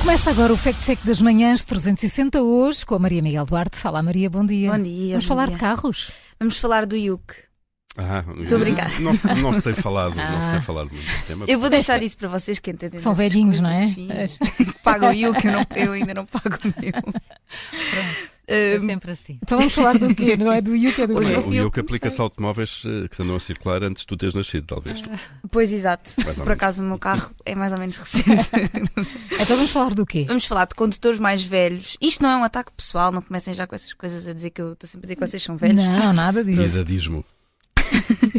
Começa agora o Fact Check das Manhãs 360 hoje com a Maria Miguel Duarte. Fala Maria, bom dia. Bom dia. Vamos bom falar dia. de carros? Vamos falar do Yuk. Ah, Estou a brincar. Não, se- não se tem falado, não se Ah. tem falado muito do tema. Eu vou deixar isso para vocês que entendem. São velhinhos, não coisas, é? Sim. Que pagam o Yuk, eu, não- eu ainda não pago o meu. É sempre assim. Então vamos falar do quê? Não é do Yuke, é do Hoje O que aplica-se a automóveis eh, que andam a circular antes de tu teres nascido, talvez. pois exato. Por acaso o meu carro é mais ou menos recente. Então vamos falar do quê? Vamos falar de condutores mais velhos. Isto não é um ataque pessoal, não comecem já com essas coisas a dizer que eu estou sempre a dizer que vocês são velhos. Não, nada disso. Idadismo.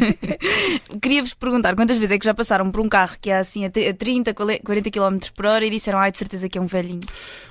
Queria-vos perguntar quantas vezes é que já passaram por um carro que é assim a t- a 30, 40 km por hora e disseram, ai, de certeza que é um velhinho.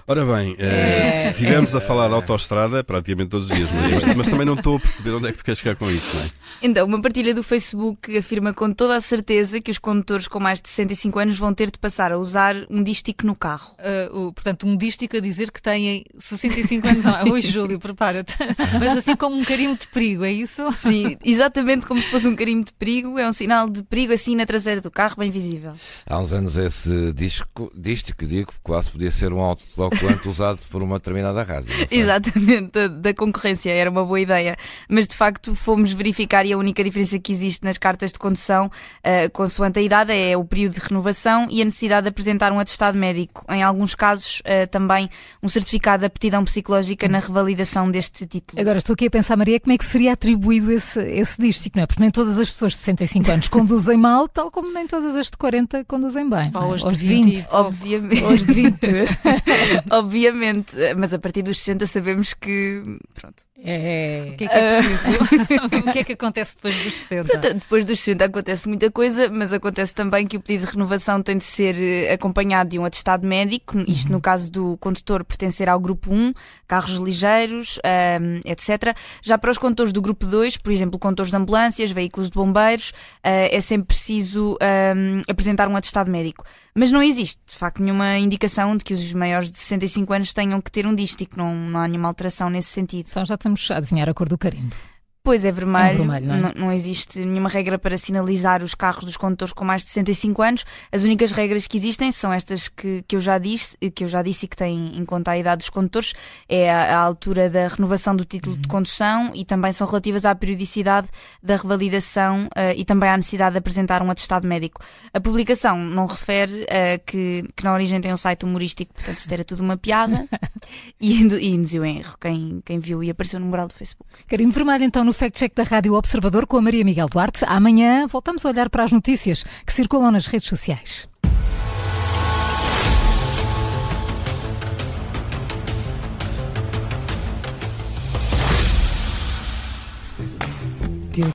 Ora bem, eh, É. se estivermos a falar de autoestrada, praticamente todos os dias, Maria, mas, mas também não estou a perceber onde é que tu queres chegar com isso, não é? Então, uma partilha do Facebook afirma com toda a certeza que os condutores com mais de 65 anos vão ter de passar a usar um dístico no carro. O- portanto, um dístico a dizer que têm 65 anos. Não, oi, Júlio, prepara-te. Mas assim como um carimbo de perigo, é isso? Sim, exatamente como se fosse um carimbo de perigo, é um sinal de perigo assim na traseira do carro, bem visível. Há uns anos esse disco, dístico, digo, quase podia ser um autocolante usado por uma determinada rádio. Exatamente, da, da concorrência, era uma boa ideia. Mas de facto fomos verificar e a única diferença que existe nas cartas de condução, uh, consoante a idade, é o período de renovação e a necessidade de apresentar um atestado médico. Em alguns casos, uh, também um certificado de aptidão psicológica na revalidação deste título. Agora estou aqui a pensar, Maria, como é que seria atribuído esse, esse dístico, não é? Porque nem todas as pessoas de 65 anos conduzem mal, tal como nem todas as de 40 conduzem bem. é? Ou os de de 20 e 20. pouco. Obviamente. Ou os de 20. Obviamente, mas a partir dos 60 sabemos que. Pronto. É. O que é que é preciso? o que é que acontece depois dos 60? Depois dos 60 acontece muita coisa, mas acontece também que o pedido de renovação tem de ser eh, acompanhado de um atestado médico, isto no caso do condutor pertencer ao grupo 1, carros ligeiros, ahm, etc. Já para os condutores do grupo 2, por exemplo, condutores de ambulâncias, veículos de bombeiros, ah, é sempre preciso ahm, apresentar um atestado médico. Mas não existe, de facto, nenhuma indicação de que os maiores de 65 anos tenham que ter um dístico, não, não há nenhuma alteração nesse sentido. Então já estamos a adivinhar a cor do carimbo. Pois é vermelho, vermelho, não é? não, não existe nenhuma regra para sinalizar os carros dos condutores com mais de 65 anos. As únicas regras que existem são estas que, que eu já disse, que eu já disse e que têm em conta a idade dos condutores, é a, a altura da renovação do título Uhum. de condução e também são relativas à periodicidade da revalidação eh, e também à necessidade de apresentar um atestado médico. A publicação não refere eh, que, que na origem tem um site humorístico, portanto isto era tudo uma piada e, e induziu em erro quem, quem viu e apareceu no mural do Facebook. Carimbo vermelho então no Fact Check da Rádio Observador com a Maria Miguel Duarte. Amanhã voltamos a olhar para as notícias que circulam nas redes sociais.